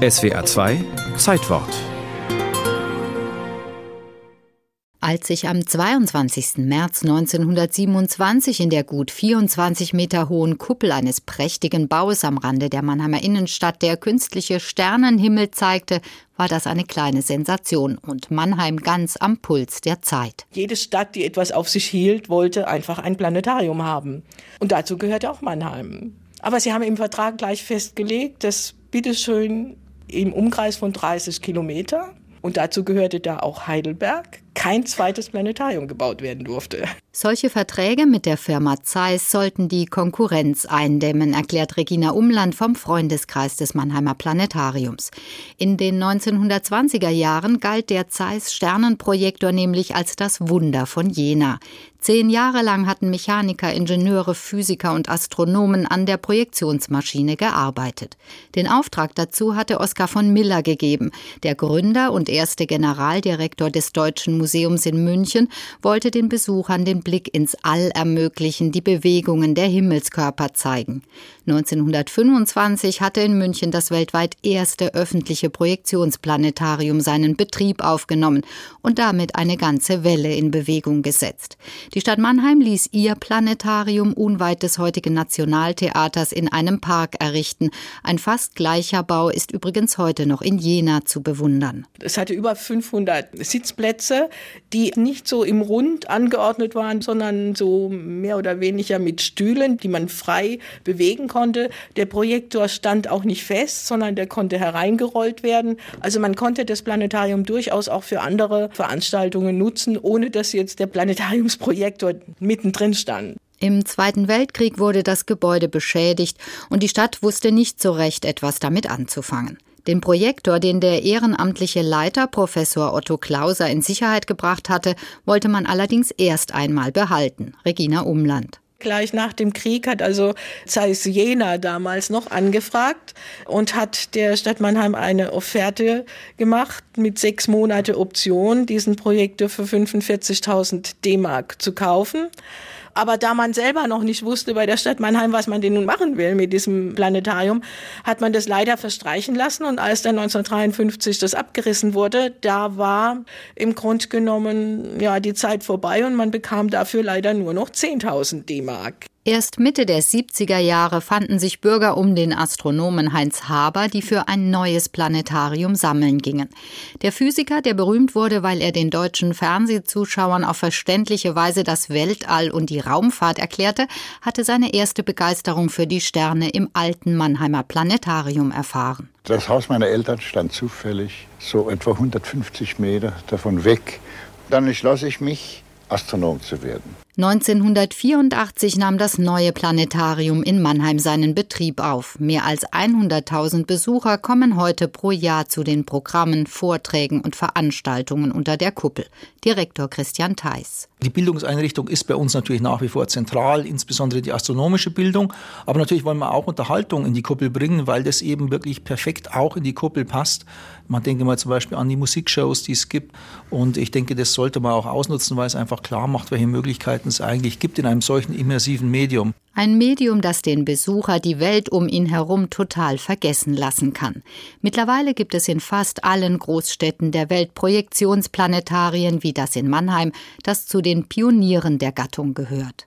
SWR 2 Zeitwort Als sich am 22. März 1927 in der gut 24 Meter hohen Kuppel eines prächtigen Baues am Rande der Mannheimer Innenstadt der künstliche Sternenhimmel zeigte, war das eine kleine Sensation und Mannheim ganz am Puls der Zeit. Jede Stadt, die etwas auf sich hielt, wollte einfach ein Planetarium haben. Und dazu gehörte auch Mannheim. Aber sie haben im Vertrag gleich festgelegt, dass bitteschön im Umkreis von 30 Kilometer. Und dazu gehörte da auch Heidelberg, kein zweites Planetarium gebaut werden durfte. Solche Verträge mit der Firma Zeiss sollten die Konkurrenz eindämmen, erklärt Regina Umland vom Freundeskreis des Mannheimer Planetariums. In den 1920er Jahren galt der Zeiss Sternenprojektor nämlich als das Wunder von Jena. Zehn Jahre lang hatten Mechaniker, Ingenieure, Physiker und Astronomen an der Projektionsmaschine gearbeitet. Den Auftrag dazu hatte Oskar von Miller gegeben. Der Gründer und erste Generaldirektor des Deutschen Museums in München wollte den Besuchern den Blick ins All ermöglichen, die Bewegungen der Himmelskörper zeigen. 1925 hatte in München das weltweit erste öffentliche Projektionsplanetarium seinen Betrieb aufgenommen und damit eine ganze Welle in Bewegung gesetzt. Die Stadt Mannheim ließ ihr Planetarium unweit des heutigen Nationaltheaters in einem Park errichten. Ein fast gleicher Bau ist übrigens heute noch in Jena zu bewundern. Es hatte über 500 Sitzplätze, die nicht so im Rund angeordnet waren, sondern so mehr oder weniger mit Stühlen, die man frei bewegen konnte. Der Projektor stand auch nicht fest, sondern der konnte hereingerollt werden. Also man konnte das Planetarium durchaus auch für andere Veranstaltungen nutzen, ohne dass jetzt der Planetariumsprojektor mittendrin stand. Im Zweiten Weltkrieg wurde das Gebäude beschädigt und die Stadt wusste nicht so recht etwas damit anzufangen. Den Projektor, den der ehrenamtliche Leiter Professor Otto Klauser in Sicherheit gebracht hatte, wollte man allerdings erst einmal behalten. Regina Umland. Gleich nach dem Krieg hat also Zeiss Jena damals noch angefragt und hat der Stadt Mannheim eine Offerte gemacht mit sechs Monate Option, diesen Projektor für 45.000 D-Mark zu kaufen. Aber da man selber noch nicht wusste bei der Stadt Mannheim, was man denn nun machen will mit diesem Planetarium, hat man das leider verstreichen lassen. Und als dann 1953 das abgerissen wurde, da war im Grunde genommen ja die Zeit vorbei und man bekam dafür leider nur noch 10.000 D-Mark. Erst Mitte der 70er Jahre fanden sich Bürger um den Astronomen Heinz Haber, die für ein neues Planetarium sammeln gingen. Der Physiker, der berühmt wurde, weil er den deutschen Fernsehzuschauern auf verständliche Weise das Weltall und die Raumfahrt erklärte, hatte seine erste Begeisterung für die Sterne im alten Mannheimer Planetarium erfahren. Das Haus meiner Eltern stand zufällig so etwa 150 Meter davon weg. Dann entschloss ich mich, Astronom zu werden. 1984 nahm das neue Planetarium in Mannheim seinen Betrieb auf. Mehr als 100.000 Besucher kommen heute pro Jahr zu den Programmen, Vorträgen und Veranstaltungen unter der Kuppel. Direktor Christian Theis. Die Bildungseinrichtung ist bei uns natürlich nach wie vor zentral, insbesondere die astronomische Bildung. Aber natürlich wollen wir auch Unterhaltung in die Kuppel bringen, weil das eben wirklich perfekt auch in die Kuppel passt. Man denke mal zum Beispiel an die Musikshows, die es gibt. Und ich denke, das sollte man auch ausnutzen, weil es einfach klar macht, welche Möglichkeiten es eigentlich gibt in einem solchen immersiven Medium. Ein Medium, das den Besucher die Welt um ihn herum total vergessen lassen kann. Mittlerweile gibt es in fast allen Großstädten der Welt Projektionsplanetarien wie das in Mannheim, das zu den Pionieren der Gattung gehört.